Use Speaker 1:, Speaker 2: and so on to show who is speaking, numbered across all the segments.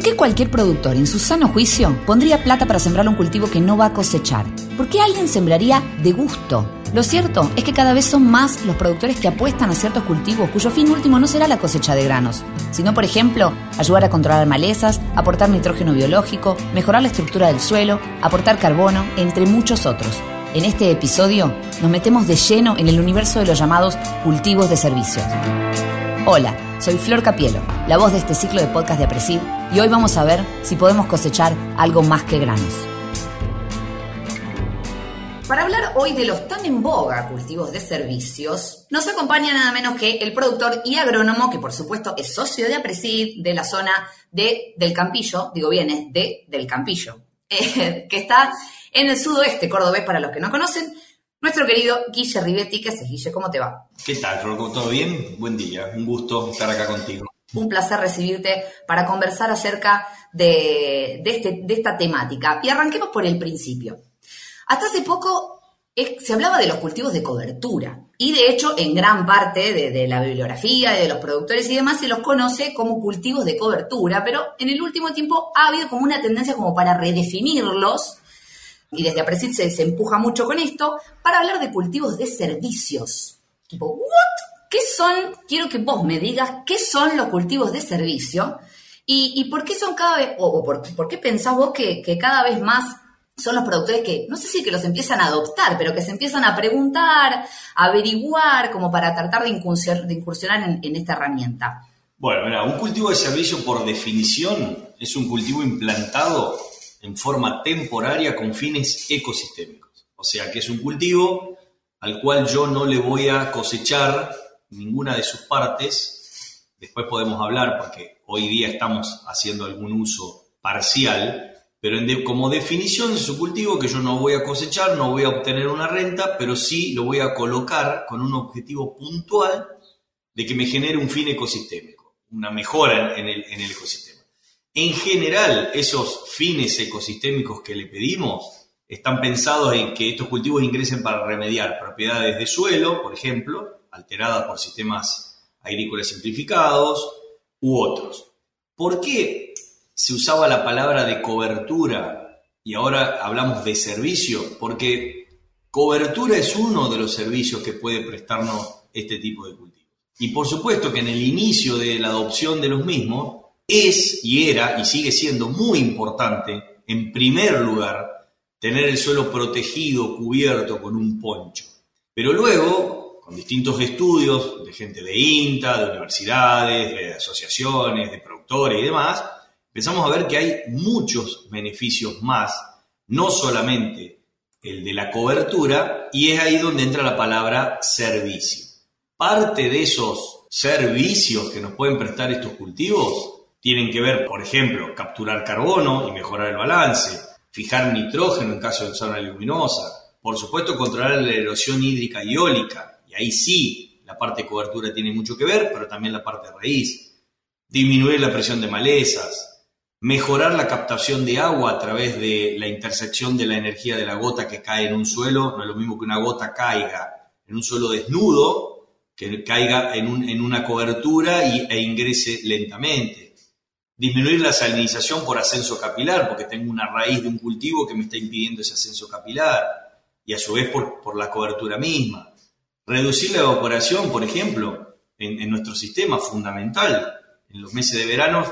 Speaker 1: ¿Por qué cualquier productor en su sano juicio pondría plata para sembrar un cultivo que no va a cosechar? ¿Por qué alguien sembraría de gusto? Lo cierto es que cada vez son más los productores que apuestan a ciertos cultivos cuyo fin último no será la cosecha de granos, sino, por ejemplo, ayudar a controlar malezas, aportar nitrógeno biológico, mejorar la estructura del suelo, aportar carbono, entre muchos otros. En este episodio nos metemos de lleno en el universo de los llamados cultivos de servicios. Hola, soy Flor Capielo, la voz de este ciclo de podcast de Apresid, y hoy vamos a ver si podemos cosechar algo más que granos. Para hablar hoy de los tan en boga cultivos de servicios, nos acompaña nada menos que el productor y agrónomo, que por supuesto es socio de Apresid de la zona de Del Campillo, digo bien, es de Del Campillo, eh, que está en el sudoeste cordobés, para los que no conocen, nuestro querido Guille Rivetti. ¿Qué haces, Guille? ¿Cómo te va?
Speaker 2: ¿Qué tal? ¿Todo bien? Buen día. Un gusto estar acá contigo.
Speaker 1: Un placer recibirte para conversar acerca de, este, de esta temática. Y arranquemos por el principio. Hasta hace poco se hablaba de los cultivos de cobertura. Y de hecho, en gran parte de, de, la bibliografía, de los productores y demás, se los conoce como cultivos de cobertura, pero en el último tiempo ha habido como una tendencia como para redefinirlos y desde Apresit se, empuja mucho con esto, para hablar de cultivos de servicios. Tipo. ¿Qué son? Quiero que vos me digas qué son los cultivos de servicio y, por qué son cada vez, o, por, qué pensás vos que, cada vez más son los productores que, no sé si que los empiezan a adoptar, pero que se empiezan a preguntar, a averiguar, como para tratar de incursionar, en, en esta herramienta.
Speaker 2: Bueno, un cultivo de servicio por definición es un cultivo implantado en forma temporaria con fines ecosistémicos. O sea que es un cultivo al cual yo no le voy a cosechar ninguna de sus partes. Después podemos hablar porque hoy día estamos haciendo algún uso parcial, pero como definición es un cultivo que yo no voy a cosechar, no voy a obtener una renta, pero sí lo voy a colocar con un objetivo puntual de que me genere un fin ecosistémico, una mejora en el, en el ecosistema. En general, esos fines ecosistémicos que le pedimos están pensados en que estos cultivos ingresen para remediar propiedades de suelo, por ejemplo, alteradas por sistemas agrícolas simplificados u otros. ¿Por qué se usaba la palabra de cobertura y ahora hablamos de servicio? Porque cobertura es uno de los servicios que puede prestarnos este tipo de cultivos. Y por supuesto que en el inicio de la adopción de los mismos, es y era y sigue siendo muy importante, en primer lugar, tener el suelo protegido, cubierto con un poncho. Pero luego, con distintos estudios de gente de INTA, de universidades, de asociaciones, de productores y demás, empezamos a ver que hay muchos beneficios más, no solamente el de la cobertura, y es ahí donde entra la palabra servicio. Parte de esos servicios que nos pueden prestar estos cultivos tienen que ver, por ejemplo, capturar carbono y mejorar el balance, fijar nitrógeno en caso de zona luminosa, por supuesto controlar la erosión hídrica y eólica, y ahí sí la parte de cobertura tiene mucho que ver, pero también la parte de raíz, disminuir la presión de malezas, mejorar la captación de agua a través de la intersección de la energía de la gota que cae en un suelo, no es lo mismo que una gota caiga en un suelo desnudo, que caiga en, una cobertura y, e ingrese lentamente disminuir la salinización por ascenso capilar, porque tengo una raíz de un cultivo que me está impidiendo ese ascenso capilar, y a su vez por, la cobertura misma. Reducir la evaporación, por ejemplo, en, nuestro sistema, fundamental. En los meses de verano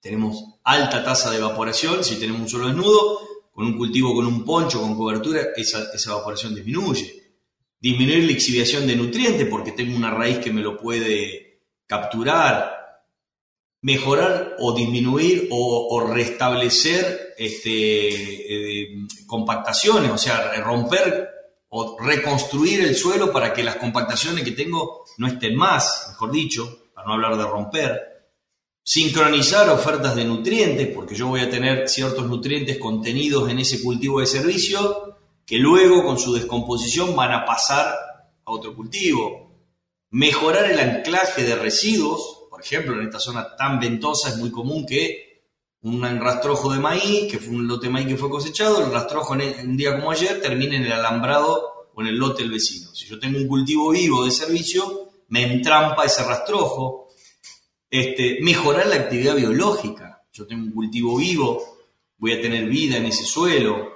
Speaker 2: tenemos alta tasa de evaporación, si tenemos un suelo desnudo, con un cultivo con un poncho, con cobertura, esa, esa evaporación disminuye. Disminuir la exhibición de nutrientes, porque tengo una raíz que me lo puede capturar, mejorar o disminuir o, restablecer este, eh, compactaciones, o sea, romper o reconstruir el suelo para que las compactaciones que tengo no estén más, mejor dicho, para no hablar de romper. Sincronizar ofertas de nutrientes, porque yo voy a tener ciertos nutrientes contenidos en ese cultivo de servicio que luego con su descomposición van a pasar a otro cultivo. Mejorar el anclaje de residuos, ejemplo, en esta zona tan ventosa es muy común que un rastrojo de maíz, que fue un lote de maíz que fue cosechado, el rastrojo en un día como ayer termina en el alambrado o en el lote del vecino. Si yo tengo un cultivo vivo de servicio, me entrampa ese rastrojo. Este, mejorar la actividad biológica. Yo tengo un cultivo vivo, voy a tener vida en ese suelo,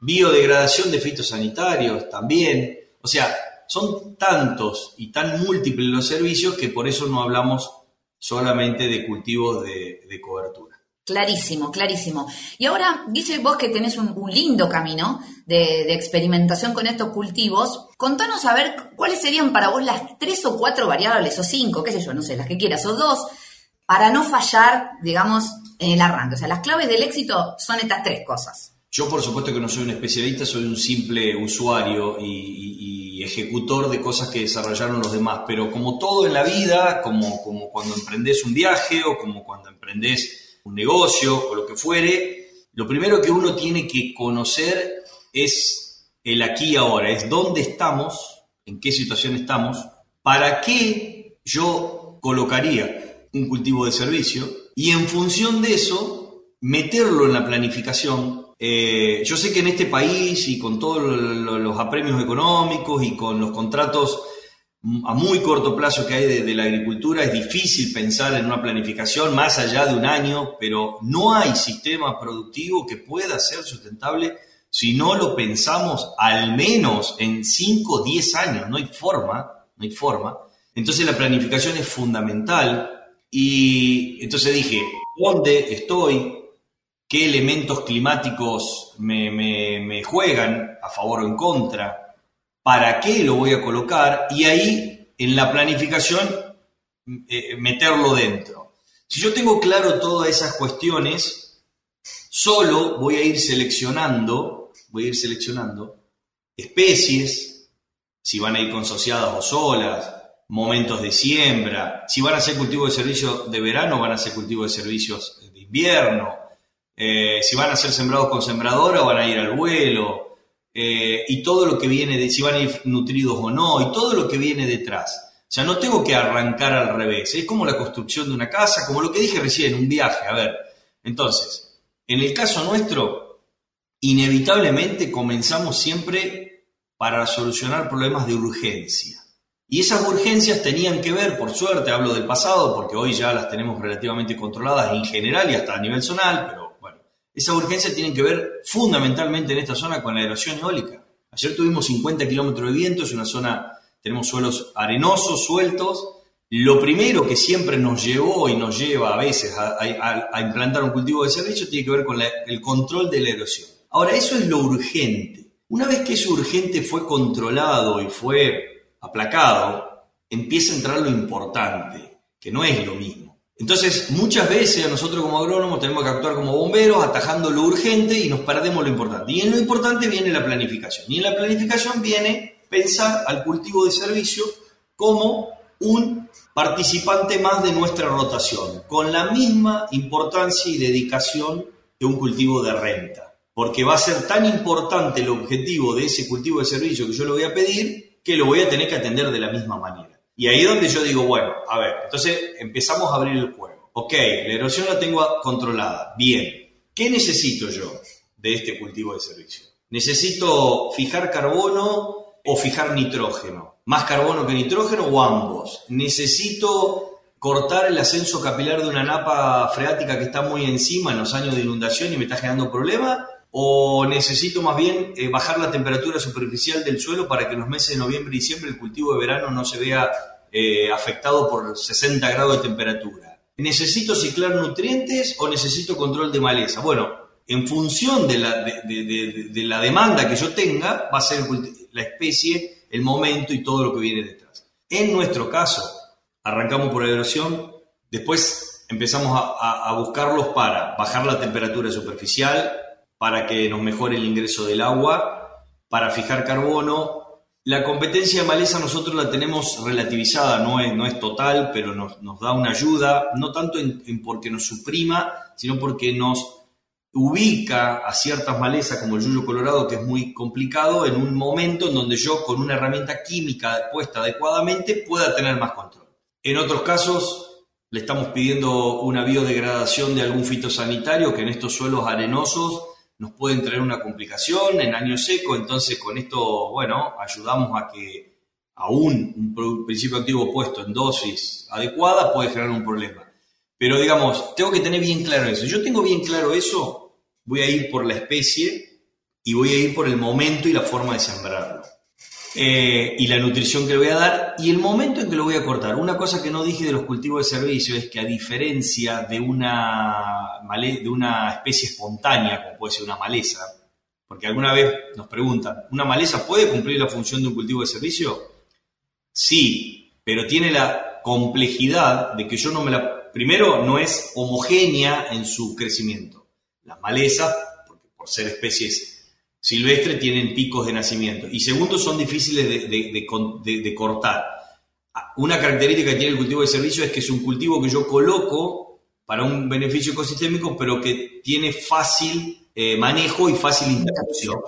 Speaker 2: biodegradación de fitosanitarios también. O sea, son tantos y tan múltiples los servicios que por eso no hablamos solamente de cultivos de, cobertura.
Speaker 1: Clarísimo, clarísimo. Y ahora, dice vos que tenés un, lindo camino de, de, experimentación con estos cultivos. Contanos a ver cuáles serían para vos las tres o cuatro variables, o cinco, qué sé yo, no sé, las que quieras, o dos, para no fallar, digamos, en el arranque. O sea, las claves del éxito son estas tres cosas.
Speaker 2: Yo, por supuesto que no soy un especialista, soy un simple usuario y, ejecutor de cosas que desarrollaron los demás, pero como todo en la vida, como, como cuando emprendes un viaje o como cuando emprendes un negocio o lo que fuere, lo primero que uno tiene que conocer es el aquí y ahora, es dónde estamos, en qué situación estamos, para qué yo colocaría un cultivo de servicio y en función de eso meterlo en la planificación eh, yo sé que en este país y con todos los apremios económicos y con los contratos a muy corto plazo que hay de, la agricultura, es difícil pensar en una planificación más allá de un año, pero no hay sistema productivo que pueda ser sustentable si no lo pensamos al menos en 5 o 10 años. No hay forma, no hay forma. Entonces la planificación es fundamental y entonces dije, ¿dónde estoy? Qué elementos climáticos me, juegan a favor o en contra, para qué lo voy a colocar y ahí en la planificación eh, meterlo dentro. Si yo tengo claro todas esas cuestiones, solo voy a ir seleccionando, voy a ir seleccionando especies, si van a ir consociadas o solas, momentos de siembra, si van a ser cultivos de servicio de verano, van a ser cultivos de servicios de invierno, eh, si van a ser sembrados con sembradora o van a ir al vuelo, eh, y todo lo que viene si van a ir nutridos o no, y todo lo que viene detrás. O sea, no tengo que arrancar al revés, es como la construcción de una casa, como lo que dije recién, un viaje, a ver. Entonces, en el caso nuestro, inevitablemente comenzamos siempre para solucionar problemas de urgencia. Y esas urgencias tenían que ver, por suerte, hablo del pasado, porque hoy ya las tenemos relativamente controladas en general y hasta a nivel zonal, pero esa urgencia tiene que ver fundamentalmente en esta zona con la erosión eólica. Ayer tuvimos 50 kilómetros de viento, es una zona, tenemos suelos arenosos, sueltos. Lo primero que siempre nos llevó y nos lleva a veces a, implantar un cultivo de servicio tiene que ver con el control de la erosión. Ahora, eso es lo urgente. Una vez que eso urgente fue controlado y fue aplacado, empieza a entrar lo importante, que no es lo mismo. Entonces, muchas veces nosotros como agrónomos tenemos que actuar como bomberos, atajando lo urgente y nos perdemos lo importante. Y en lo importante viene la planificación. Y en la planificación viene pensar al cultivo de servicio como un participante más de nuestra rotación, con la misma importancia y dedicación que un cultivo de renta. Porque va a ser tan importante el objetivo de ese cultivo de servicio que yo le voy a pedir que lo voy a tener que atender de la misma manera. Y ahí es donde yo digo, bueno, a ver, entonces empezamos a abrir el juego. Ok, la erosión la tengo controlada. Bien, ¿qué necesito yo de este cultivo de servicio? ¿Necesito fijar carbono o fijar nitrógeno? ¿Más carbono que nitrógeno o ambos? ¿Necesito cortar el ascenso capilar de una napa freática que está muy encima en los años de inundación y me está generando problemas? ¿O necesito más bien eh, bajar la temperatura superficial del suelo para que en los meses de noviembre y diciembre el cultivo de verano no se vea eh, afectado por 60 grados de temperatura. ¿Necesito ciclar nutrientes o necesito control de maleza? Bueno, en función de la, de, la demanda que yo tenga, va a ser la especie, el momento y todo lo que viene detrás. En nuestro caso, arrancamos por la erosión, después empezamos a, a buscarlos para bajar la temperatura superficial, para que nos mejore el ingreso del agua, para fijar carbono la competencia de maleza nosotros la tenemos relativizada, no es, no es total, pero nos, da una ayuda, no tanto en, porque nos suprima, sino porque nos ubica a ciertas malezas como el yuyo colorado, que es muy complicado, en un momento en donde yo con una herramienta química puesta adecuadamente pueda tener más control. En otros casos le estamos pidiendo una biodegradación de algún fitosanitario que en estos suelos arenosos nos pueden traer una complicación en año seco, entonces con esto, bueno, ayudamos a que aún un principio activo puesto en dosis adecuada puede generar un problema. Pero digamos, tengo que tener bien claro eso. Yo tengo bien claro eso, voy a ir por la especie y voy a ir por el momento y la forma de sembrarlo. Eh, y la nutrición que le voy a dar y el momento en que lo voy a cortar. Una cosa que no dije de los cultivos de servicio es que a diferencia de una, de una especie espontánea, como puede ser una maleza, porque alguna vez nos preguntan, ¿una maleza puede cumplir la función de un cultivo de servicio? Sí, pero tiene la complejidad de que yo no me la... Primero, no es homogénea en su crecimiento. Las malezas, porque por ser especies silvestre tienen picos de nacimiento. Y segundo, son difíciles de, cortar. Una característica que tiene el cultivo de servicio es que es un cultivo que yo coloco para un beneficio ecosistémico, pero que tiene fácil eh, manejo y fácil interrupción.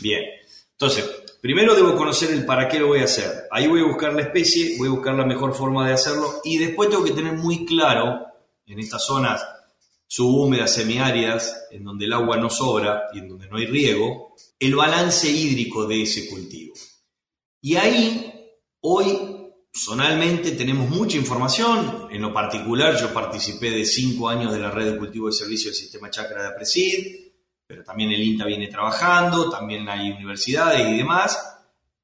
Speaker 2: Bien. Entonces, primero debo conocer el para qué lo voy a hacer. Ahí voy a buscar la especie, voy a buscar la mejor forma de hacerlo y después tengo que tener muy claro en estas zonas subhúmedas, semiáridas, en donde el agua no sobra y en donde no hay riego, el balance hídrico de ese cultivo. Y ahí, hoy, zonalmente, tenemos mucha información. En lo particular, yo participé de cinco años de la red de cultivo de servicio del sistema Chacra de Apresid, pero también el INTA viene trabajando, también hay universidades y demás.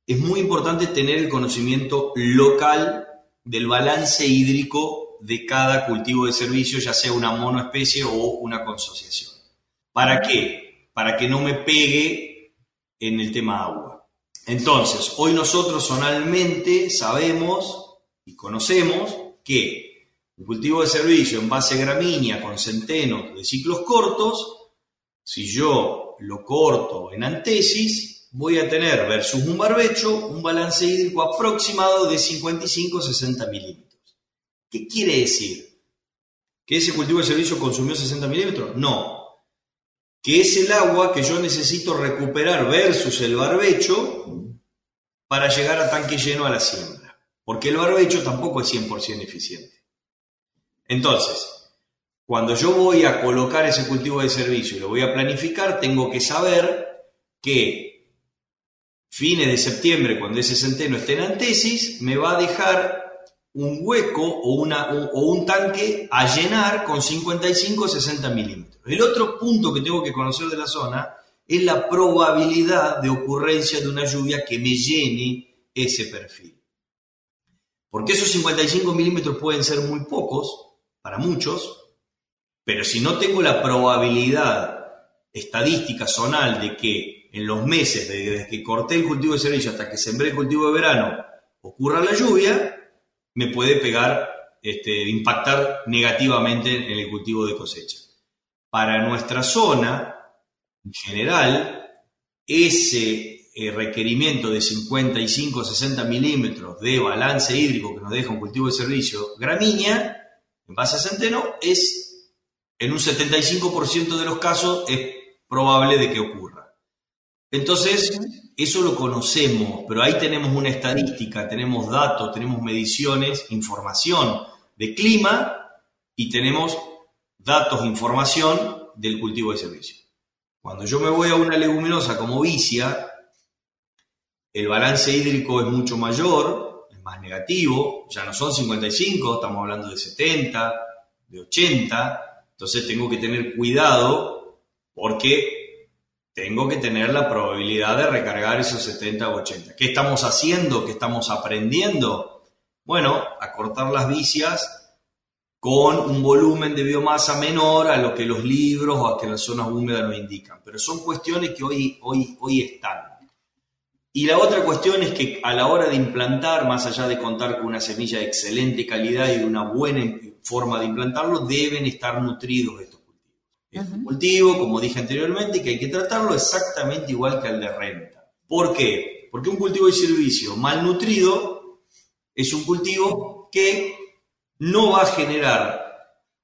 Speaker 2: Es muy importante tener el conocimiento local del balance hídrico de cada cultivo de servicio, ya sea una monoespecie o una consociación. ¿Para qué? Para que no me pegue en el tema agua. Entonces, hoy nosotros zonalmente sabemos y conocemos que un cultivo de servicio en base gramínea con centeno de ciclos cortos, si yo lo corto en antesis, voy a tener versus un barbecho un balance hídrico aproximado de 55-60 milímetros. ¿Qué quiere decir? ¿Que ese cultivo de servicio consumió 60 milímetros? No. Que es el agua que yo necesito recuperar versus el barbecho para llegar a tanque lleno a la siembra. Porque el barbecho tampoco es 100% eficiente. Entonces, cuando yo voy a colocar ese cultivo de servicio y lo voy a planificar, tengo que saber que fines de septiembre, cuando ese centeno esté en antesis, me va a dejar un hueco o, una, o, un tanque a llenar con 55-60 milímetros. El otro punto que tengo que conocer de la zona es la probabilidad de ocurrencia de una lluvia que me llene ese perfil. Porque esos 55 milímetros pueden ser muy pocos para muchos, pero si no tengo la probabilidad estadística zonal de que en los meses desde que corté el cultivo de servicio hasta que sembré el cultivo de verano ocurra la lluvia, me puede pegar, este, impactar negativamente en el cultivo de cosecha. Para nuestra zona, en general, ese eh, requerimiento de 55 60 milímetros de balance hídrico que nos deja un cultivo de servicio gramínea, en base a centeno, es en un 75% de los casos es probable de que ocurra. Entonces, eso lo conocemos, pero ahí tenemos una estadística, tenemos datos, tenemos mediciones, información de clima y tenemos datos, información del cultivo de servicio. Cuando yo me voy a una leguminosa como vicia, el balance hídrico es mucho mayor, es más negativo, ya no son 55, estamos hablando de 70, de 80, entonces tengo que tener cuidado porque tengo que tener la probabilidad de recargar esos 70 o 80. ¿Qué estamos haciendo? ¿Qué estamos aprendiendo? Bueno, acortar las vicias con un volumen de biomasa menor a lo que los libros o a que las zonas húmedas nos indican. Pero son cuestiones que hoy, hoy, hoy están. Y la otra cuestión es que a la hora de implantar, más allá de contar con una semilla de excelente calidad y de una buena forma de implantarlo, deben estar nutridos estos es un cultivo, como dije anteriormente, que hay que tratarlo exactamente igual que al de renta. ¿Por qué? Porque un cultivo de servicio mal nutrido es un cultivo que no va a generar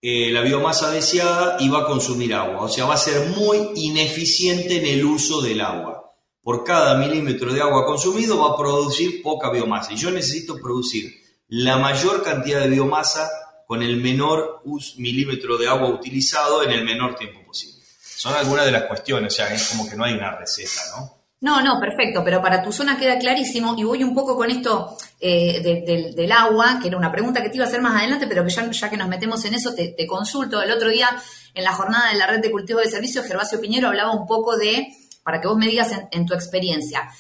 Speaker 2: eh, la biomasa deseada y va a consumir agua. O sea, va a ser muy ineficiente en el uso del agua. Por cada milímetro de agua consumido va a producir poca biomasa. Y yo necesito producir la mayor cantidad de biomasa con el menor milímetro de agua utilizado en el menor tiempo posible. Son algunas de las cuestiones, o sea, es como que no hay una receta, ¿no?
Speaker 1: No, no, perfecto, pero para tu zona queda clarísimo y voy un poco con esto eh, del agua, que era una pregunta que te iba a hacer más adelante, pero que ya, ya que nos metemos en eso, te, consulto. El otro día, en la jornada de la red de cultivo de servicios, Gervasio Piñero hablaba un poco de, para que vos me digas en, tu experiencia,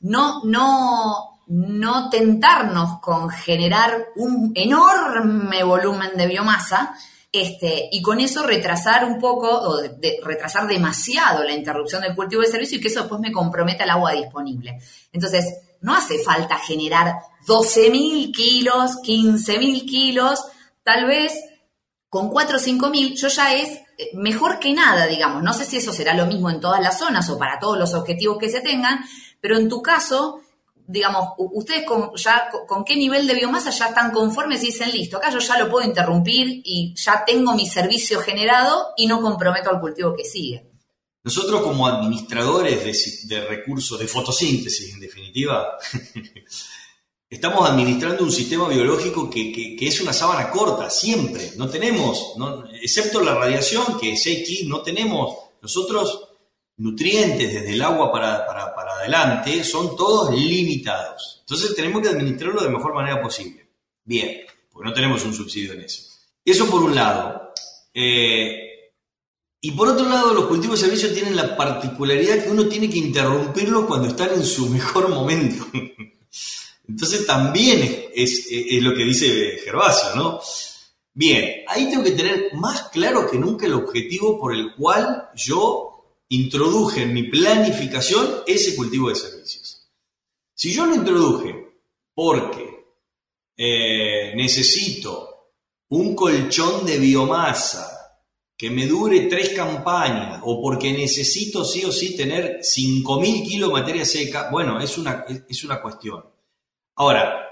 Speaker 1: no, no, no tentarnos con generar un enorme volumen de biomasa, este, y con eso retrasar un poco o retrasar demasiado la interrupción del cultivo de servicio y que eso después me comprometa el agua disponible. Entonces, no hace falta generar 12.000 kilos, 15.000 kilos, tal vez con 4 o 5.000 yo ya es eh, mejor que nada, digamos. No sé si eso será lo mismo en todas las zonas o para todos los objetivos que se tengan, pero en tu caso, digamos, ustedes con, qué nivel de biomasa ya están conformes y dicen, listo, acá yo ya lo puedo interrumpir y ya tengo mi servicio generado y no comprometo al cultivo que sigue.
Speaker 2: Nosotros como administradores de, recursos, de fotosíntesis en definitiva, estamos administrando un sistema biológico que, es una sábana corta, siempre. No tenemos, excepto la radiación, que es X, no tenemos nosotros nutrientes desde el agua para, son todos limitados. Entonces tenemos que administrarlo de mejor manera posible. Bien, porque no tenemos un subsidio en eso. Eso por un lado. Eh, y por otro lado, los cultivos de servicio tienen la particularidad que uno tiene que interrumpirlos cuando están en su mejor momento. Entonces también es, es, lo que dice Gervasio, ¿no? Bien, ahí tengo que tener más claro que nunca el objetivo por el cual yo introduje en mi planificación ese cultivo de servicios. Si yo lo introduje porque eh, necesito un colchón de biomasa que me dure tres campañas o porque necesito sí o sí tener 5.000 kilos de materia seca, bueno, es una, es una cuestión. Ahora,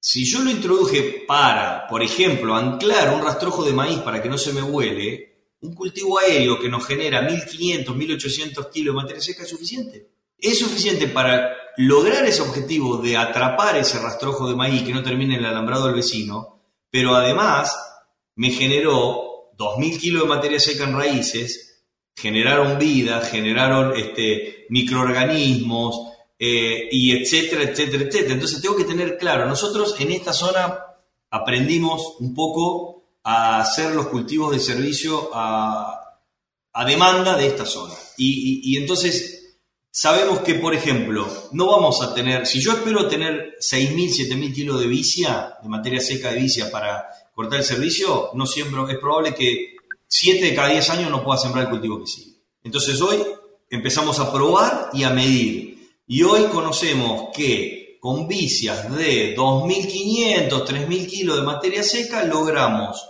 Speaker 2: si yo lo introduje para, por ejemplo, anclar un rastrojo de maíz para que no se me huele, un cultivo aéreo que nos genera 1.500, 1.800 kilos de materia seca es suficiente. Es suficiente para lograr ese objetivo de atrapar ese rastrojo de maíz que no termine en el alambrado del vecino, pero además me generó 2.000 kilos de materia seca en raíces, generaron vida, generaron este, microorganismos, eh, y etcétera, etcétera, etcétera. Entonces tengo que tener claro, nosotros en esta zona aprendimos un poco a hacer los cultivos de servicio a, demanda de esta zona. Y, entonces sabemos que, por ejemplo, no vamos a tener, si yo espero tener 6.000, 7.000 kilos de vicia, de materia seca de vicia para cortar el servicio, no siembro, es probable que 7 de cada 10 años no pueda sembrar el cultivo que sigue. Entonces hoy empezamos a probar y a medir. Y hoy conocemos que con vicias de 2.500, 3.000 kilos de materia seca logramos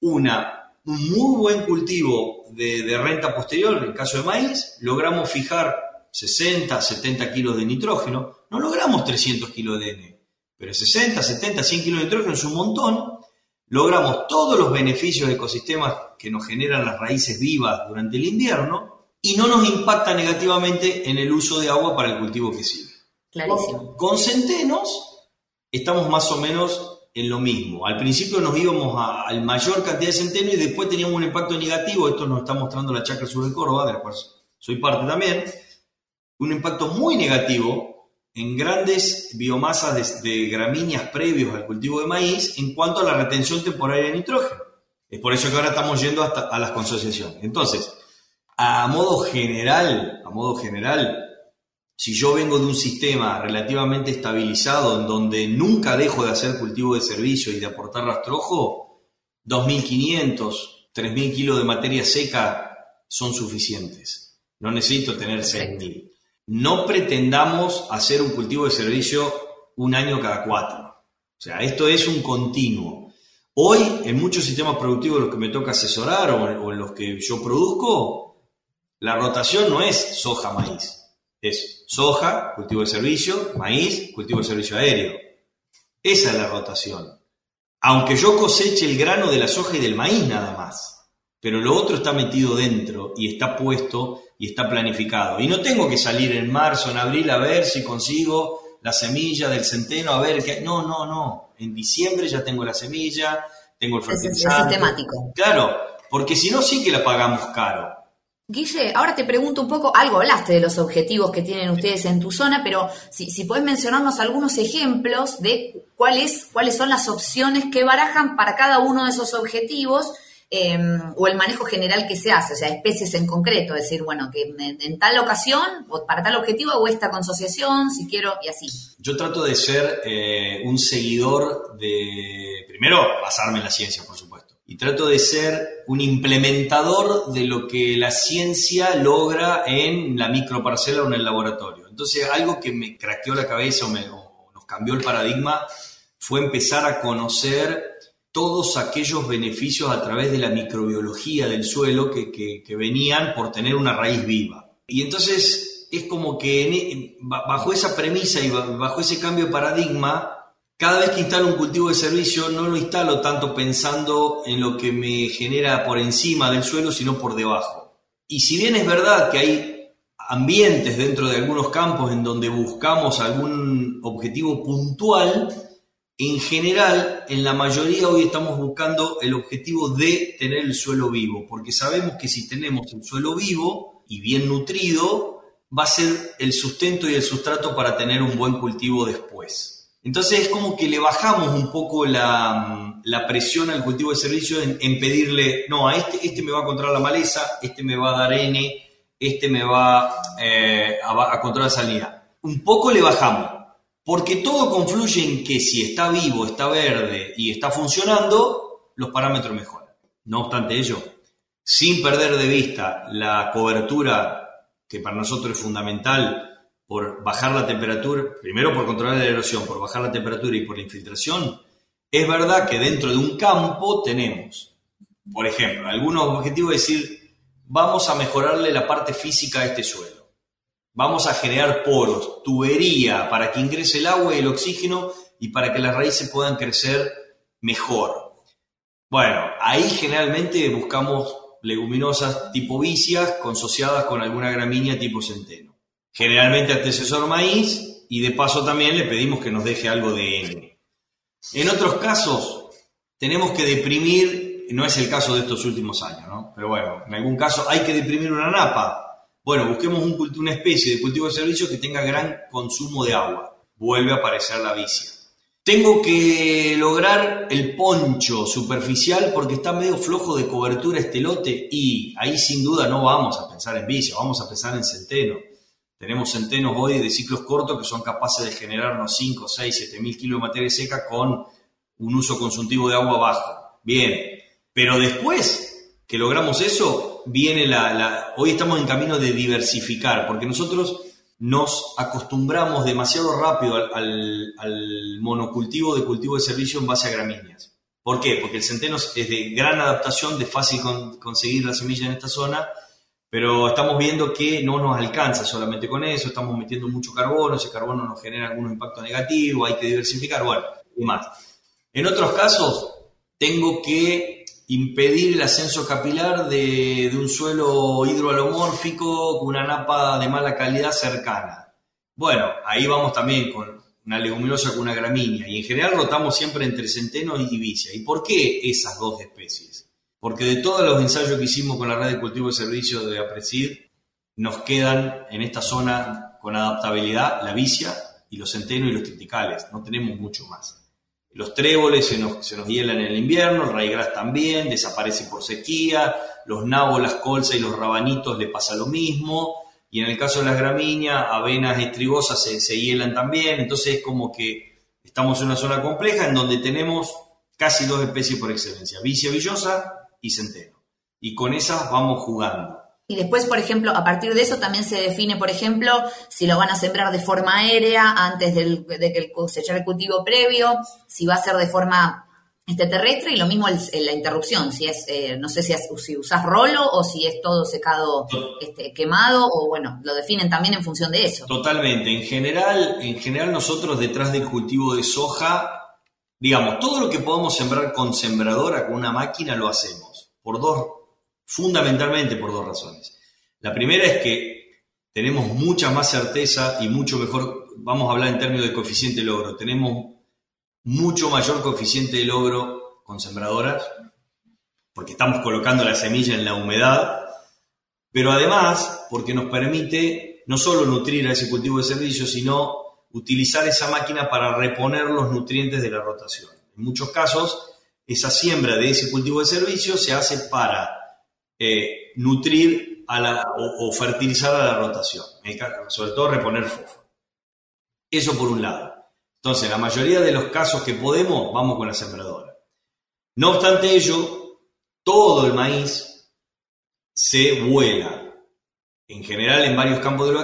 Speaker 2: una, un muy buen cultivo de, renta posterior, en el caso de maíz, logramos fijar 60, 70 kilos de nitrógeno, no logramos 300 kilos de N, pero 60, 70, 100 kilos de nitrógeno es un montón, logramos todos los beneficios de ecosistemas que nos generan las raíces vivas durante el invierno y no nos impacta negativamente en el uso de agua para el cultivo que sigue.
Speaker 1: Clarísimo.
Speaker 2: Con centenos estamos más o menos en lo mismo. Al principio nos íbamos al mayor cantidad de centeno y después teníamos un impacto negativo, esto nos está mostrando la chacra sur de Córdoba, de la cual soy parte también, un impacto muy negativo en grandes biomasas de, gramíneas previos al cultivo de maíz en cuanto a la retención temporaria de nitrógeno. Es por eso que ahora estamos yendo hasta a las consociaciones. Entonces, a modo general, a modo general, si yo vengo de un sistema relativamente estabilizado en donde nunca dejo de hacer cultivo de servicio y de aportar rastrojo, 2.500, 3.000 kilos de materia seca son suficientes. No necesito tener 6.000. No pretendamos hacer un cultivo de servicio un año cada cuatro. O sea, esto es un continuo. Hoy, en muchos sistemas productivos en los que me toca asesorar o en los que yo produzco, la rotación no es soja-maíz es soja, cultivo de servicio, maíz, cultivo de servicio aéreo. Esa es la rotación. Aunque yo coseche el grano de la soja y del maíz nada más, pero lo otro está metido dentro y está puesto y está planificado. Y no tengo que salir en marzo, en abril a ver si consigo la semilla del centeno, a ver qué... No, no, no. En diciembre ya tengo la semilla, tengo el fertilizante.
Speaker 1: Es sistemático.
Speaker 2: Claro, porque si no sí que la pagamos caro.
Speaker 1: Guille, ahora te pregunto un poco, algo hablaste de los objetivos que tienen ustedes en tu zona, pero si, si puedes mencionarnos algunos ejemplos de cuáles, cuáles son las opciones que barajan para cada uno de esos objetivos em, o el manejo general que se hace, o sea, especies en concreto, es decir, bueno, que en, tal ocasión o para tal objetivo hago esta consociación, si quiero, y así.
Speaker 2: Yo trato de ser eh, un seguidor de, primero, basarme en la ciencia, por supuesto y trato de ser un implementador de lo que la ciencia logra en la microparcela o en el laboratorio. Entonces, algo que me craqueó la cabeza o, me, nos cambió el paradigma fue empezar a conocer todos aquellos beneficios a través de la microbiología del suelo que, que venían por tener una raíz viva. Y entonces es como que e, bajo esa premisa y bajo ese cambio de paradigma, cada vez que instalo un cultivo de servicio no lo instalo tanto pensando en lo que me genera por encima del suelo, sino por debajo. Y si bien es verdad que hay ambientes dentro de algunos campos en donde buscamos algún objetivo puntual, en general, en la mayoría hoy estamos buscando el objetivo de tener el suelo vivo, porque sabemos que si tenemos el suelo vivo y bien nutrido, va a ser el sustento y el sustrato para tener un buen cultivo después. Entonces es como que le bajamos un poco la, presión al cultivo de servicio en, pedirle, no, a este, este me va a controlar la maleza, este me va a dar N, este me va eh, a, a controlar la salida. Un poco le bajamos, porque todo confluye en que si está vivo, está verde y está funcionando, los parámetros mejoran. No obstante ello, sin perder de vista la cobertura que para nosotros es fundamental por bajar la temperatura, primero por controlar la erosión, por bajar la temperatura y por la infiltración, es verdad que dentro de un campo tenemos, por ejemplo, algunos objetivos de decir, vamos a mejorarle la parte física a este suelo, vamos a generar poros, tubería para que ingrese el agua y el oxígeno y para que las raíces puedan crecer mejor. Bueno, ahí generalmente buscamos leguminosas tipo vicias consociadas con alguna gramínea tipo centeno generalmente antecesor maíz, y de paso también le pedimos que nos deje algo de N. En otros casos, tenemos que deprimir, no es el caso de estos últimos años, ¿no? pero bueno, en algún caso hay que deprimir una napa. Bueno, busquemos un, una especie de cultivo de servicio que tenga gran consumo de agua. Vuelve a aparecer la vicia. Tengo que lograr el poncho superficial porque está medio flojo de cobertura este lote y ahí sin duda no vamos a pensar en vicia, vamos a pensar en centeno tenemos centenos hoy de ciclos cortos que son capaces de generar unos 5, 6, 7 mil kilos de materia seca con un uso consultivo de agua bajo. Bien, pero después que logramos eso, viene la, Hoy estamos en camino de diversificar, porque nosotros nos acostumbramos demasiado rápido al, al monocultivo de cultivo de servicio en base a gramíneas. ¿Por qué? Porque el centeno es de gran adaptación, de fácil conseguir la semilla en esta zona pero estamos viendo que no nos alcanza solamente con eso, estamos metiendo mucho carbono, ese carbono nos genera algunos impactos negativos, hay que diversificar, bueno, y más. En otros casos, tengo que impedir el ascenso capilar de, un suelo hidroalomórfico con una napa de mala calidad cercana. Bueno, ahí vamos también con una leguminosa con una gramínea y en general rotamos siempre entre centeno y vicia. ¿Y por qué esas dos especies? Porque de todos los ensayos que hicimos con la red de cultivo de servicio de APRESID, nos quedan en esta zona con adaptabilidad la vicia y los centenos y los triticales, no tenemos mucho más. Los tréboles se nos, se nos hielan en el invierno, el raigras también, desaparece por sequía, los nabos, las colzas y los rabanitos le pasa lo mismo, y en el caso de las gramíneas, avenas estrigosas se, se hielan también, entonces es como que estamos en una zona compleja en donde tenemos casi dos especies por excelencia, vicia villosa y centeno. Y con esas vamos jugando.
Speaker 1: Y después, por ejemplo, a partir de eso también se define, por ejemplo, si lo van a sembrar de forma aérea antes del, de que el cosechar el cultivo previo, si va a ser de forma este, terrestre y lo mismo en la interrupción, si es, eh, no sé si, si usas rolo o si es todo secado este, quemado o bueno, lo definen también en función de eso.
Speaker 2: Totalmente, en general, en general nosotros detrás del cultivo de soja, digamos, todo lo que podamos sembrar con sembradora, con una máquina, lo hacemos por dos, fundamentalmente por dos razones. La primera es que tenemos mucha más certeza y mucho mejor, vamos a hablar en términos de coeficiente de logro, tenemos mucho mayor coeficiente de logro con sembradoras, porque estamos colocando la semilla en la humedad, pero además porque nos permite no solo nutrir a ese cultivo de servicio, sino utilizar esa máquina para reponer los nutrientes de la rotación. En muchos casos, esa siembra de ese cultivo de servicio se hace para eh, nutrir a la, o, fertilizar a la rotación, sobre todo reponer fósforo. Eso por un lado. Entonces, la mayoría de los casos que podemos, vamos con la sembradora. No obstante ello, todo el maíz se vuela. En general en varios campos de lo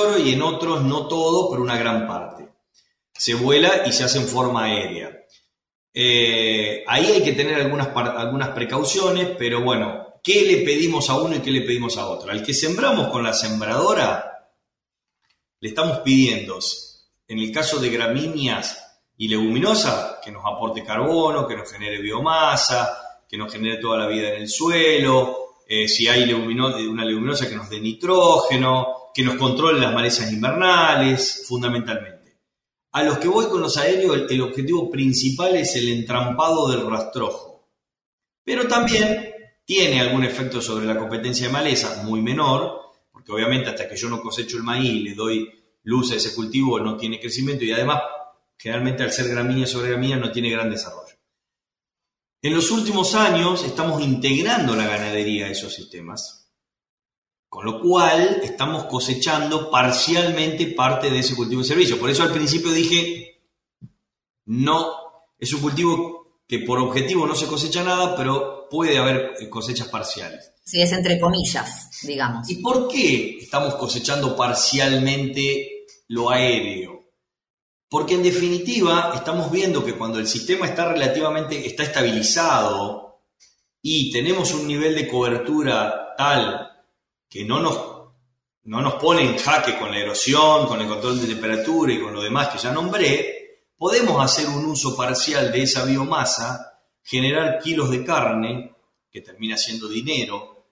Speaker 2: oro y en otros no todo, pero una gran parte. Se vuela y se hace en forma aérea. Eh, ahí hay que tener algunas, algunas precauciones, pero bueno, ¿qué le pedimos a uno y qué le pedimos a otro? Al que sembramos con la sembradora, le estamos pidiendo, en el caso de gramíneas y leguminosas, que nos aporte carbono, que nos genere biomasa, que nos genere toda la vida en el suelo, eh, si hay una leguminosa que nos dé nitrógeno, que nos controle las malezas invernales, fundamentalmente. A los que voy con los aéreos, el, objetivo principal es el entrampado del rastrojo. Pero también tiene algún efecto sobre la competencia de maleza, muy menor, porque obviamente hasta que yo no cosecho el maíz y le doy luz a ese cultivo no tiene crecimiento y además generalmente al ser gramínea sobre gramínea no tiene gran desarrollo. En los últimos años estamos integrando la ganadería a esos sistemas con lo cual, estamos cosechando parcialmente parte de ese cultivo de servicio. Por eso al principio dije, no, es un cultivo que por objetivo no se cosecha nada, pero puede haber cosechas parciales.
Speaker 1: Sí, es entre comillas, digamos.
Speaker 2: ¿Y por qué estamos cosechando parcialmente lo aéreo? Porque en definitiva estamos viendo que cuando el sistema está relativamente, está estabilizado y tenemos un nivel de cobertura tal que no nos, no nos pone en jaque con la erosión, con el control de temperatura y con lo demás que ya nombré, podemos hacer un uso parcial de esa biomasa, generar kilos de carne, que termina siendo dinero.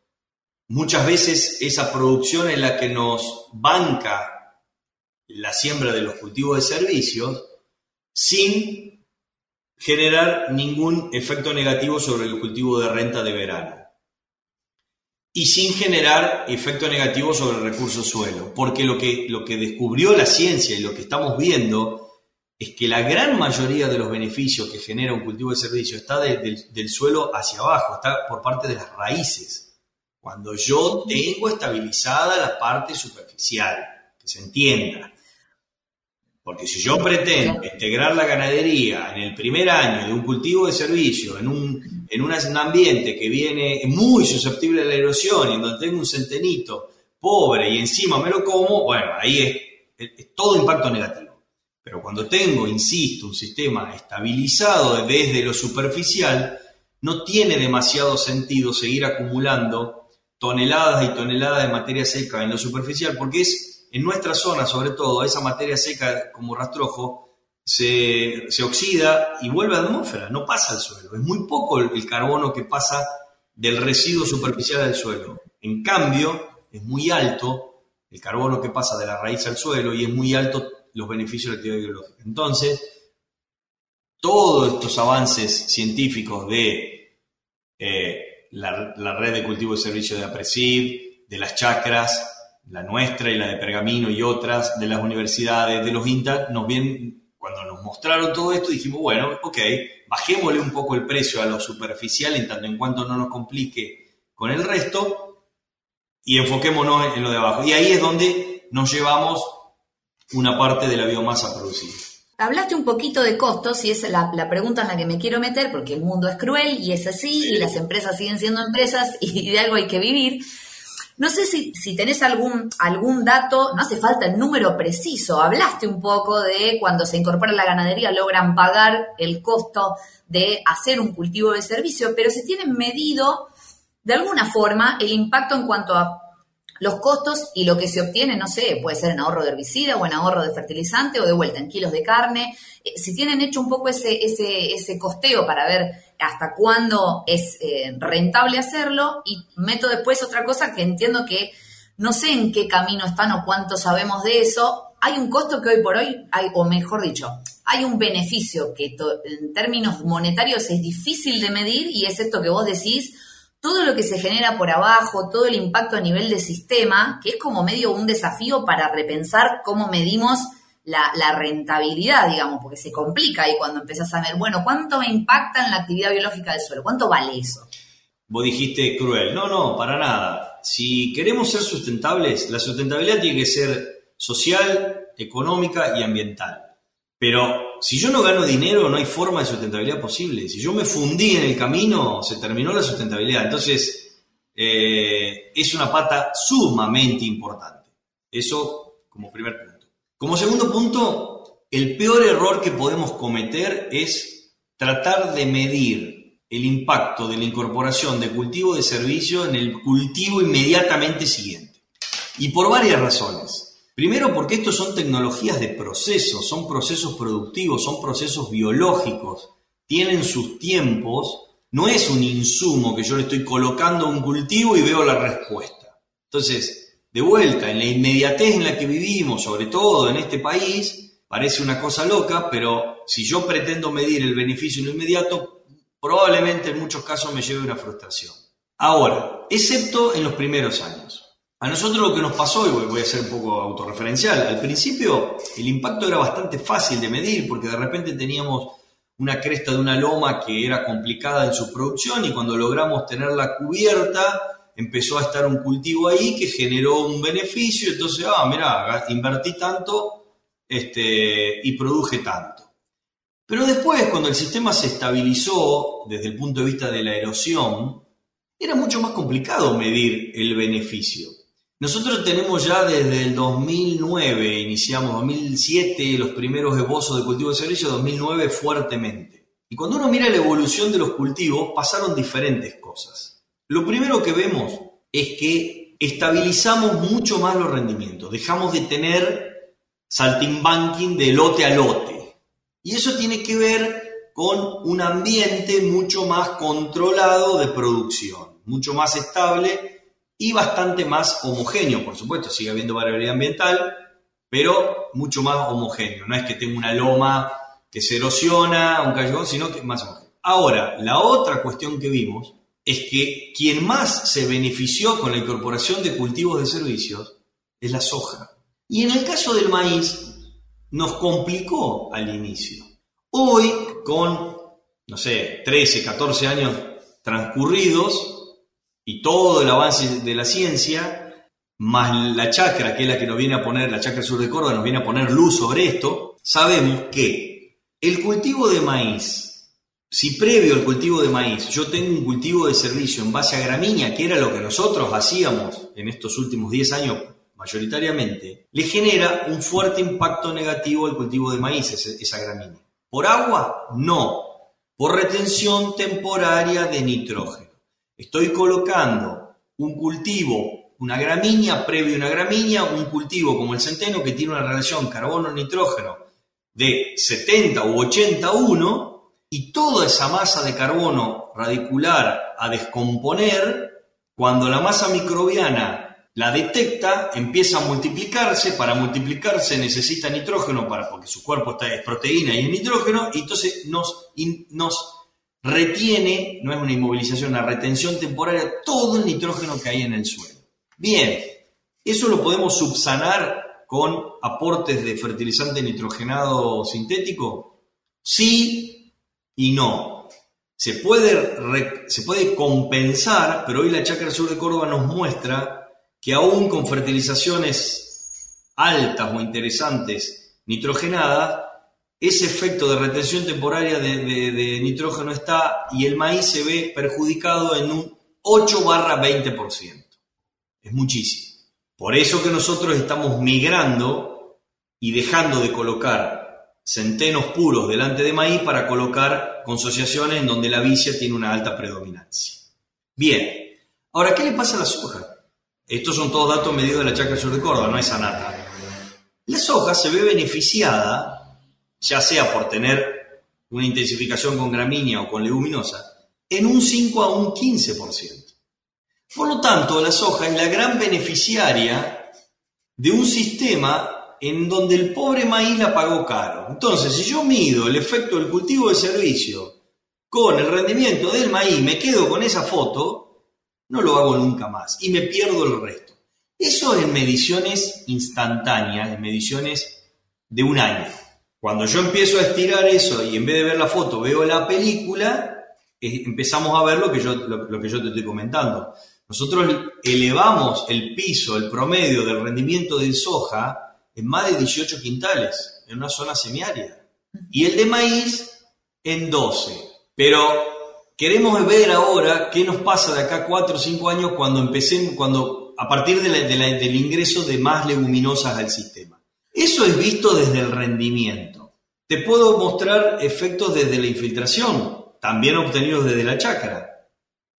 Speaker 2: Muchas veces esa producción es la que nos banca la siembra de los cultivos de servicios sin generar ningún efecto negativo sobre el cultivo de renta de verano y sin generar efecto negativo sobre el recurso suelo. Porque lo que, lo que descubrió la ciencia y lo que estamos viendo es que la gran mayoría de los beneficios que genera un cultivo de servicio está del suelo hacia abajo, está por parte de las raíces. Cuando yo tengo estabilizada la parte superficial, que se entienda. Porque si yo pretendo integrar la ganadería en el primer año de un cultivo de servicio, en un, en un ambiente que viene muy susceptible a la erosión y en donde tengo un centenito pobre y encima me lo como, bueno, ahí es, todo impacto negativo. Pero cuando tengo, insisto, un sistema estabilizado desde lo superficial, no tiene demasiado sentido seguir acumulando toneladas y toneladas de materia seca en lo superficial, porque es en nuestra zona, sobre todo, esa materia seca como rastrojo se, oxida y vuelve a la atmósfera, no pasa al suelo. Es muy poco el, carbono que pasa del residuo superficial al suelo. En cambio, es muy alto el carbono que pasa de la raíz al suelo y es muy alto los beneficios de la actividad biológica. Entonces, todos estos avances científicos de eh, la, red de cultivo y servicio de APRESID, de las chacras, la nuestra y la de Pergamino y otras de las universidades, de los INTA, nos vienen, cuando nos mostraron todo esto, dijimos, bueno, ok, bajémosle un poco el precio a lo superficial en tanto en cuanto no nos complique con el resto y enfoquémonos en lo de abajo. Y ahí es donde nos llevamos una parte de la biomasa producida.
Speaker 1: Hablaste un poquito de costos y es la, la, pregunta en la que me quiero meter porque el mundo es cruel y es así y las empresas siguen siendo empresas y de algo hay que vivir. No sé si, si tenés algún, algún dato, no hace falta el número preciso. Hablaste un poco de cuando se incorpora la ganadería logran pagar el costo de hacer un cultivo de servicio, pero se tienen medido de alguna forma el impacto en cuanto a los costos y lo que se obtiene, no sé, puede ser en ahorro de herbicida o en ahorro de fertilizante o de vuelta en kilos de carne. Eh, si tienen hecho un poco ese, ese, ese costeo para ver hasta cuándo es eh, rentable hacerlo y meto después otra cosa que entiendo que no sé en qué camino están o cuánto sabemos de eso. Hay un costo que hoy por hoy, hay, o mejor dicho, hay un beneficio que en términos monetarios es difícil de medir y es esto que vos decís, todo lo que se genera por abajo, todo el impacto a nivel de sistema, que es como medio un desafío para repensar cómo medimos la, rentabilidad, digamos, porque se complica ahí cuando empezás a ver, bueno, ¿cuánto me impacta en la actividad biológica del suelo? ¿Cuánto vale eso?
Speaker 2: Vos dijiste cruel. No, no, para nada. Si queremos ser sustentables, la sustentabilidad tiene que ser social, económica y ambiental. Pero si yo no gano dinero, no hay forma de sustentabilidad posible. Si yo me fundí en el camino, se terminó la sustentabilidad. Entonces, eh, es una pata sumamente importante. Eso como primer punto. Como segundo punto, el peor error que podemos cometer es tratar de medir el impacto de la incorporación de cultivo de servicio en el cultivo inmediatamente siguiente. Y por varias razones. Primero porque estos son tecnologías de proceso, son procesos productivos, son procesos biológicos, tienen sus tiempos, no es un insumo que yo le estoy colocando a un cultivo y veo la respuesta. Entonces, de vuelta, en la inmediatez en la que vivimos, sobre todo en este país, parece una cosa loca, pero si yo pretendo medir el beneficio en lo inmediato, probablemente en muchos casos me lleve una frustración. Ahora, excepto en los primeros años. A nosotros lo que nos pasó, y voy a ser un poco autorreferencial, al principio el impacto era bastante fácil de medir porque de repente teníamos una cresta de una loma que era complicada en su producción y cuando logramos tenerla cubierta empezó a estar un cultivo ahí que generó un beneficio, entonces, ah, mira, invertí tanto este, y produje tanto. Pero después, cuando el sistema se estabilizó desde el punto de vista de la erosión, era mucho más complicado medir el beneficio. Nosotros tenemos ya desde el 2009, iniciamos 2007 los primeros esbozos de cultivo de servicio, 2009 fuertemente. Y cuando uno mira la evolución de los cultivos, pasaron diferentes cosas. Lo primero que vemos es que estabilizamos mucho más los rendimientos, dejamos de tener saltimbanking de lote a lote. Y eso tiene que ver con un ambiente mucho más controlado de producción, mucho más estable y bastante más homogéneo, por supuesto, sigue habiendo variabilidad ambiental, pero mucho más homogéneo. No es que tenga una loma que se erosiona, un callejón, sino que más homogéneo. Ahora, la otra cuestión que vimos es que quien más se benefició con la incorporación de cultivos de servicios es la soja. Y en el caso del maíz, nos complicó al inicio. Hoy, con, no sé, 13, 14 años transcurridos, y todo el avance de la ciencia, más la chacra, que es la que nos viene a poner, la chacra sur de Córdoba, nos viene a poner luz sobre esto, sabemos que el cultivo de maíz, si previo al cultivo de maíz yo tengo un cultivo de servicio en base a gramínea, que era lo que nosotros hacíamos en estos últimos 10 años mayoritariamente, le genera un fuerte impacto negativo al cultivo de maíz, esa gramínea. ¿Por agua? No. Por retención temporaria de nitrógeno. Estoy colocando un cultivo, una gramínea, previo a una gramínea, un cultivo como el centeno que tiene una relación carbono-nitrógeno de 70 u 81 y toda esa masa de carbono radicular a descomponer, cuando la masa microbiana la detecta, empieza a multiplicarse, para multiplicarse necesita nitrógeno para, porque su cuerpo está, es proteína y es nitrógeno, y entonces nos, retiene, no es una inmovilización, una retención temporaria, todo el nitrógeno que hay en el suelo. Bien, eso lo podemos subsanar con aportes de fertilizante nitrogenado sintético. Sí y no. Se puede, se puede compensar, pero hoy la Chacra Sur de Córdoba nos muestra que aún con fertilizaciones altas o interesantes nitrogenadas, ese efecto de retención temporaria de, nitrógeno está y el maíz se ve perjudicado en un 8 barra 20%. Es muchísimo. Por eso que nosotros estamos migrando y dejando de colocar centenos puros delante de maíz para colocar consociaciones en donde la vicia tiene una alta predominancia. Bien, ahora, ¿qué le pasa a la soja? Estos son todos datos medidos de la chacra sur de Córdoba, no es nata. La soja se ve beneficiada ya sea por tener una intensificación con gramínea o con leguminosa, en un 5 a un 15%. Por lo tanto, la soja es la gran beneficiaria de un sistema en donde el pobre maíz la pagó caro. Entonces, si yo mido el efecto del cultivo de servicio con el rendimiento del maíz, me quedo con esa foto, no lo hago nunca más y me pierdo el resto. Eso en mediciones instantáneas, en mediciones de un año. Cuando yo empiezo a estirar eso y en vez de ver la foto veo la película, empezamos a ver lo que, yo, lo, que yo te estoy comentando. Nosotros elevamos el piso, el promedio del rendimiento de soja en más de 18 quintales, en una zona semiárida. Y el de maíz en 12. Pero queremos ver ahora qué nos pasa de acá 4 o 5 años cuando empecemos, cuando a partir del ingreso de más leguminosas al sistema. Eso es visto desde el rendimiento. Te puedo mostrar efectos desde la infiltración, también obtenidos desde la chácara.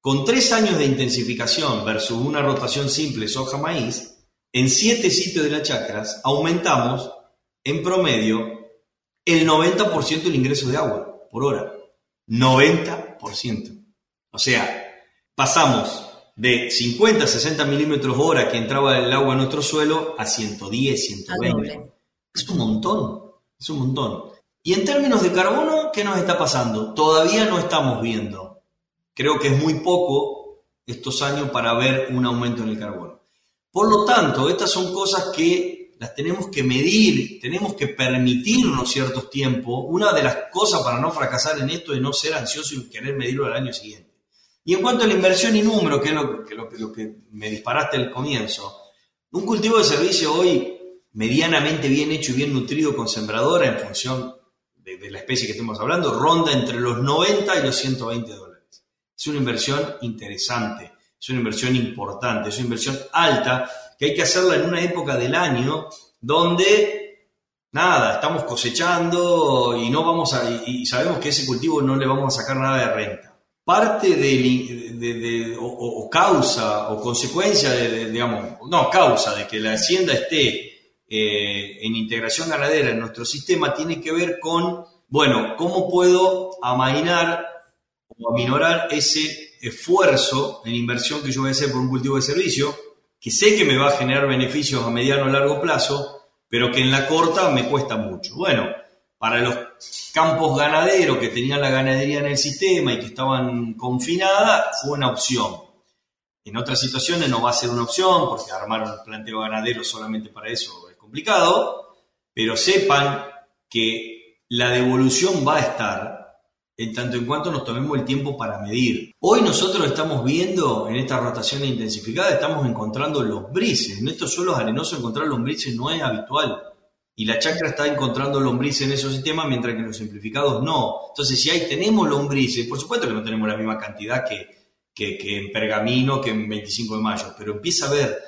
Speaker 2: Con tres años de intensificación versus una rotación simple soja-maíz, en siete sitios de las chacras aumentamos en promedio el 90% del ingreso de agua por hora. 90%. O sea, pasamos de 50 a 60 milímetros hora que entraba el agua en nuestro suelo a 110, 120. Es un montón, es un montón. Y en términos de carbono, ¿qué nos está pasando? Todavía no estamos viendo. Creo que es muy poco estos años para ver un aumento en el carbono. Por lo tanto, estas son cosas que las tenemos que medir, tenemos que permitirnos ciertos tiempos. Una de las cosas para no fracasar en esto es no ser ansioso y querer medirlo al año siguiente. Y en cuanto a la inversión y número, que es lo que, lo, que me disparaste al comienzo, un cultivo de servicio hoy medianamente bien hecho y bien nutrido con sembradora en función de, la especie que estemos hablando, ronda entre los 90 y los 120 dólares. Es una inversión interesante, es una inversión importante, es una inversión alta que hay que hacerla en una época del año donde nada, estamos cosechando y no vamos a, y sabemos que ese cultivo no le vamos a sacar nada de renta. Parte de, o, causa o consecuencia de, digamos, no, causa de que la hacienda esté eh, en integración ganadera en nuestro sistema tiene que ver con, bueno, cómo puedo amainar o aminorar ese esfuerzo en inversión que yo voy a hacer por un cultivo de servicio, que sé que me va a generar beneficios a mediano o largo plazo, pero que en la corta me cuesta mucho. Bueno, para los campos ganaderos que tenían la ganadería en el sistema y que estaban confinadas, fue una opción. En otras situaciones no va a ser una opción, porque armar un planteo ganadero solamente para eso es complicado, pero sepan que la devolución va a estar en tanto en cuanto nos tomemos el tiempo para medir. Hoy nosotros estamos viendo en esta rotación intensificada, estamos encontrando los brises. En estos suelos arenosos encontrar lombrices no es habitual y la chacra está encontrando lombrices en esos sistemas, mientras que en los simplificados no. Entonces, si ahí tenemos lombrices, por supuesto que no tenemos la misma cantidad que, que, en Pergamino, que en 25 de mayo, pero empieza a ver.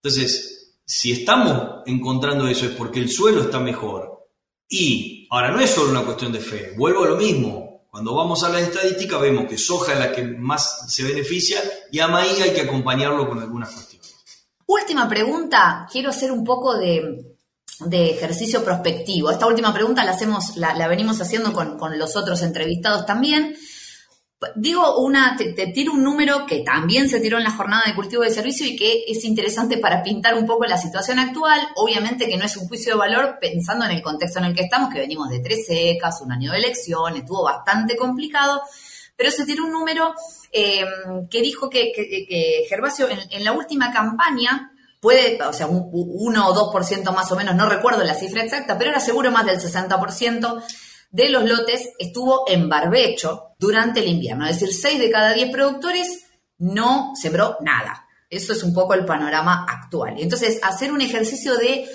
Speaker 2: Entonces, si estamos encontrando eso es porque el suelo está mejor. Y ahora no es solo una cuestión de fe, vuelvo a lo mismo. Cuando vamos a la estadística vemos que soja es la que más se beneficia y a maíz hay que acompañarlo con algunas cuestiones.
Speaker 1: Última pregunta, quiero hacer un poco de, de ejercicio prospectivo. Esta última pregunta la hacemos, la, venimos haciendo con, los otros entrevistados también. Digo una, te, tiro un número que también se tiró en la jornada de cultivo de servicio y que es interesante para pintar un poco la situación actual. Obviamente que no es un juicio de valor pensando en el contexto en el que estamos, que venimos de tres secas, un año de elecciones, estuvo bastante complicado, pero se tiró un número eh, que dijo que, Gervasio en la última campaña puede, o sea, un 1 o 2% más o menos, no recuerdo la cifra exacta, pero era seguro más del 60% de los lotes estuvo en barbecho durante el invierno. Es decir, 6 de cada 10 productores no sembró nada. Eso es un poco el panorama actual. Entonces, hacer un ejercicio de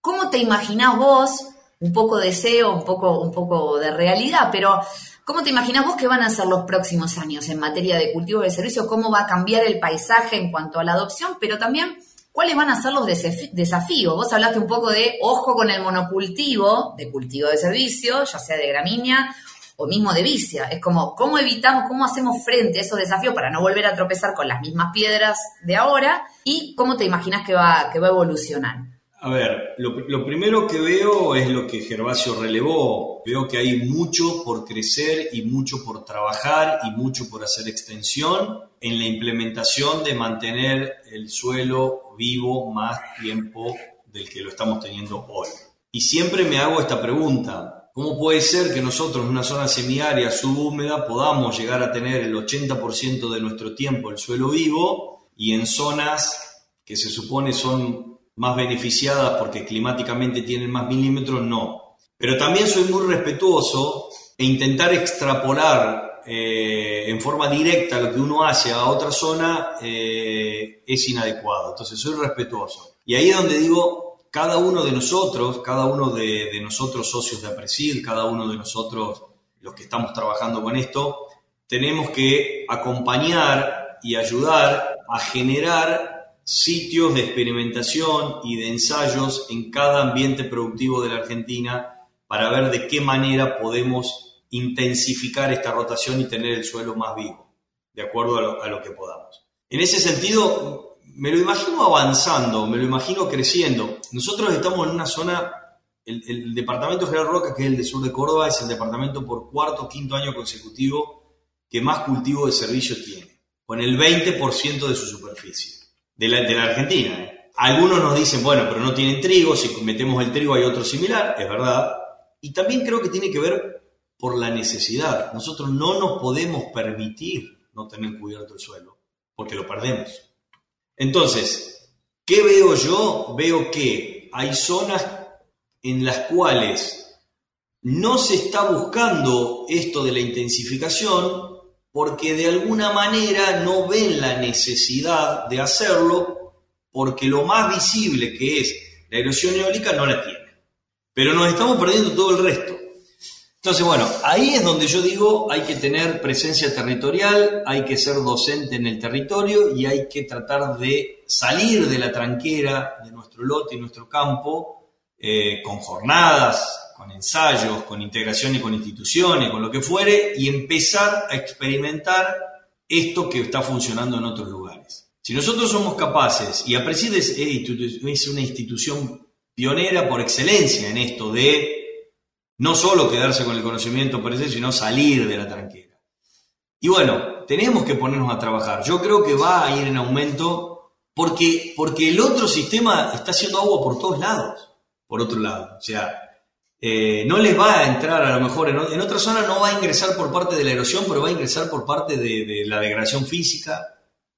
Speaker 1: cómo te imaginás vos, un poco de deseo, un poco, un poco de realidad, pero ¿Cómo te imaginas vos que van a ser los próximos años en materia de cultivo de servicio? ¿Cómo va a cambiar el paisaje en cuanto a la adopción? Pero también ¿Cuáles van a ser los desafíos? Vos hablaste un poco de ojo con el monocultivo, de cultivo de servicio, ya sea de gramínea mismo de vicia. Es como, ¿cómo evitamos, cómo hacemos frente a esos desafíos para no volver a tropezar con las mismas piedras de ahora? ¿Y cómo te imaginas que va, que va a evolucionar?
Speaker 2: A ver, lo, primero que veo es lo que Gervasio relevó. Veo que hay mucho por crecer y mucho por trabajar y mucho por hacer extensión en la implementación de mantener el suelo vivo más tiempo del que lo estamos teniendo hoy. Y siempre me hago esta pregunta. ¿Cómo puede ser que nosotros en una zona semiárida subhúmeda podamos llegar a tener el 80% de nuestro tiempo el suelo vivo y en zonas que se supone son más beneficiadas porque climáticamente tienen más milímetros, no? Pero también soy muy respetuoso e intentar extrapolar eh, en forma directa lo que uno hace a otra zona eh, es inadecuado. Entonces soy respetuoso. Y ahí es donde digo, cada uno de nosotros, cada uno de, nosotros socios de Apresil, cada uno de nosotros los que estamos trabajando con esto, tenemos que acompañar y ayudar a generar sitios de experimentación y de ensayos en cada ambiente productivo de la Argentina para ver de qué manera podemos intensificar esta rotación y tener el suelo más vivo, de acuerdo a lo, a lo que podamos. En ese sentido, me lo imagino avanzando, me lo imagino creciendo. Nosotros estamos en una zona, el, departamento General Roca, que es el de sur de Córdoba, es el departamento por cuarto o quinto año consecutivo que más cultivo de servicio tiene, con el 20% de su superficie, de la, de la Argentina. ¿eh? Algunos nos dicen, bueno, pero no tienen trigo, si metemos el trigo hay otro similar, es verdad. Y también creo que tiene que ver por la necesidad. Nosotros no nos podemos permitir no tener cubierto el suelo, porque lo perdemos. Entonces, ¿qué veo yo? Veo que hay zonas en las cuales no se está buscando esto de la intensificación porque de alguna manera no ven la necesidad de hacerlo porque lo más visible que es la erosión eólica no la tiene. Pero nos estamos perdiendo todo el resto. Entonces, bueno, ahí es donde yo digo, hay que tener presencia territorial, hay que ser docente en el territorio y hay que tratar de salir de la tranquera de nuestro lote y nuestro campo eh, con jornadas, con ensayos, con integración y con instituciones, con lo que fuere, y empezar a experimentar esto que está funcionando en otros lugares. Si nosotros somos capaces, y APRESID es una institución pionera por excelencia en esto de no solo quedarse con el conocimiento per se, sino salir de la tranquera. Y bueno, tenemos que ponernos a trabajar. Yo creo que va a ir en aumento porque, porque el otro sistema está haciendo agua por todos lados, por otro lado. O sea, eh, no les va a entrar a lo mejor en, otra zona, no va a ingresar por parte de la erosión, pero va a ingresar por parte de, de la degradación física,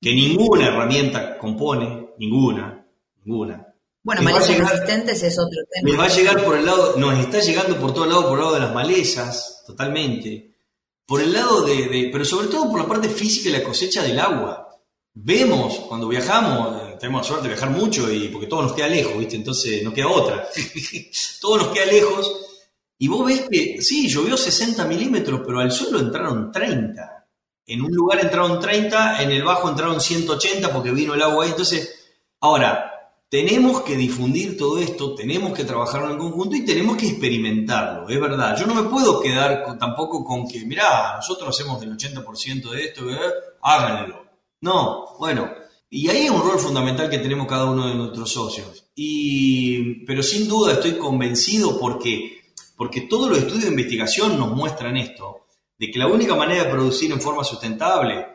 Speaker 2: que ninguna herramienta compone, ninguna, ninguna.
Speaker 1: Bueno, malezas resistentes es otro tema.
Speaker 2: Me va a llegar por el lado, nos está llegando por todo lado, por el lado de las malezas, totalmente. Por el lado de, pero sobre todo por la parte física y la cosecha del agua. Vemos cuando viajamos, eh, tenemos la suerte de viajar mucho y porque todo nos queda lejos, ¿viste? Entonces no queda otra. todo nos queda lejos. Y vos ves que, sí, llovió 60 milímetros, pero al suelo entraron 30. En un lugar entraron 30, en el bajo entraron 180 porque vino el agua ahí. Entonces, ahora, tenemos que difundir todo esto, tenemos que trabajar en conjunto y tenemos que experimentarlo, es verdad. Yo no me puedo quedar tampoco con que, mirá, nosotros hacemos del 80% de esto, ¿eh? háganlo. No, bueno, y ahí hay un rol fundamental que tenemos cada uno de nuestros socios. Y, pero sin duda estoy convencido porque, porque todos los estudios de investigación nos muestran esto, de que la única manera de producir en forma sustentable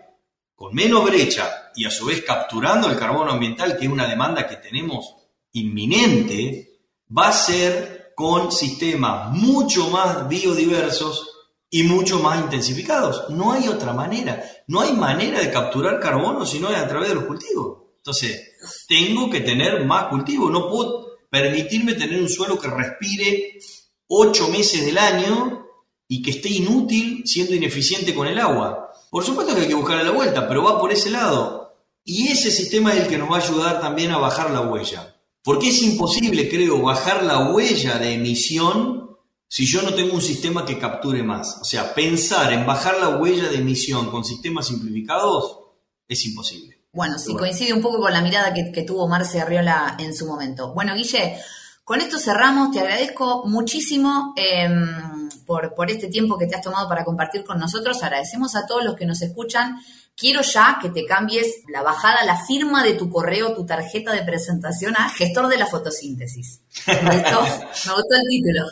Speaker 2: con menos brecha y a su vez capturando el carbono ambiental, que es una demanda que tenemos inminente, va a ser con sistemas mucho más biodiversos y mucho más intensificados. No hay otra manera. No hay manera de capturar carbono si no es a través de los cultivos. Entonces, tengo que tener más cultivos. No puedo permitirme tener un suelo que respire ocho meses del año y que esté inútil siendo ineficiente con el agua. Por supuesto que hay que buscarle la vuelta, pero va por ese lado. Y ese sistema es el que nos va a ayudar también a bajar la huella. Porque es imposible, creo, bajar la huella de emisión si yo no tengo un sistema que capture más. O sea, pensar en bajar la huella de emisión con sistemas simplificados es imposible.
Speaker 1: Bueno, sí, coincide un poco con la mirada que, que tuvo Marce Arriola en su momento. Bueno, Guille, con esto cerramos. Te agradezco muchísimo. Em, por, este tiempo que te has tomado para compartir con nosotros. Agradecemos a todos los que nos escuchan. Quiero ya que te cambies la bajada, la firma de tu correo, tu tarjeta de presentación a gestor de la fotosíntesis. Me gustó, el título.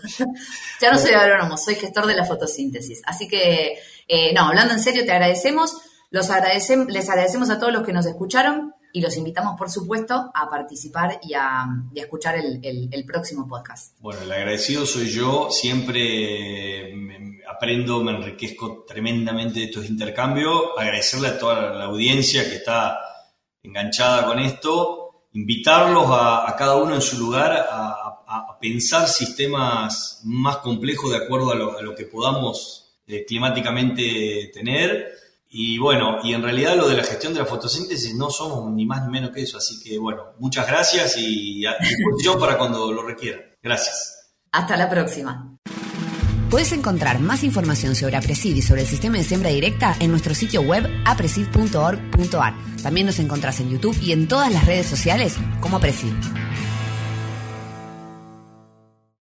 Speaker 1: ya no soy agrónomo, soy gestor de la fotosíntesis. Así que, eh, no, hablando en serio, te agradecemos. Los les agradecemos a todos los que nos escucharon y los invitamos, por supuesto, a participar y a, escuchar el, próximo podcast.
Speaker 2: Bueno, el agradecido soy yo, siempre aprendo, me enriquezco tremendamente de estos intercambios, agradecerle a toda la audiencia que está enganchada con esto, invitarlos a, cada uno en su lugar a, pensar sistemas más complejos de acuerdo a lo, que podamos eh, climáticamente tener. Y bueno, y en realidad lo de la gestión de la fotosíntesis no somos ni más ni menos que eso, así que bueno, muchas gracias y a disposición para cuando lo requieran. Gracias.
Speaker 1: Hasta la próxima. Puedes encontrar más información sobre Apresid y sobre el sistema de siembra directa en nuestro sitio web apresid.org.ar. También nos encontrás en YouTube y en todas las redes sociales como Apresid.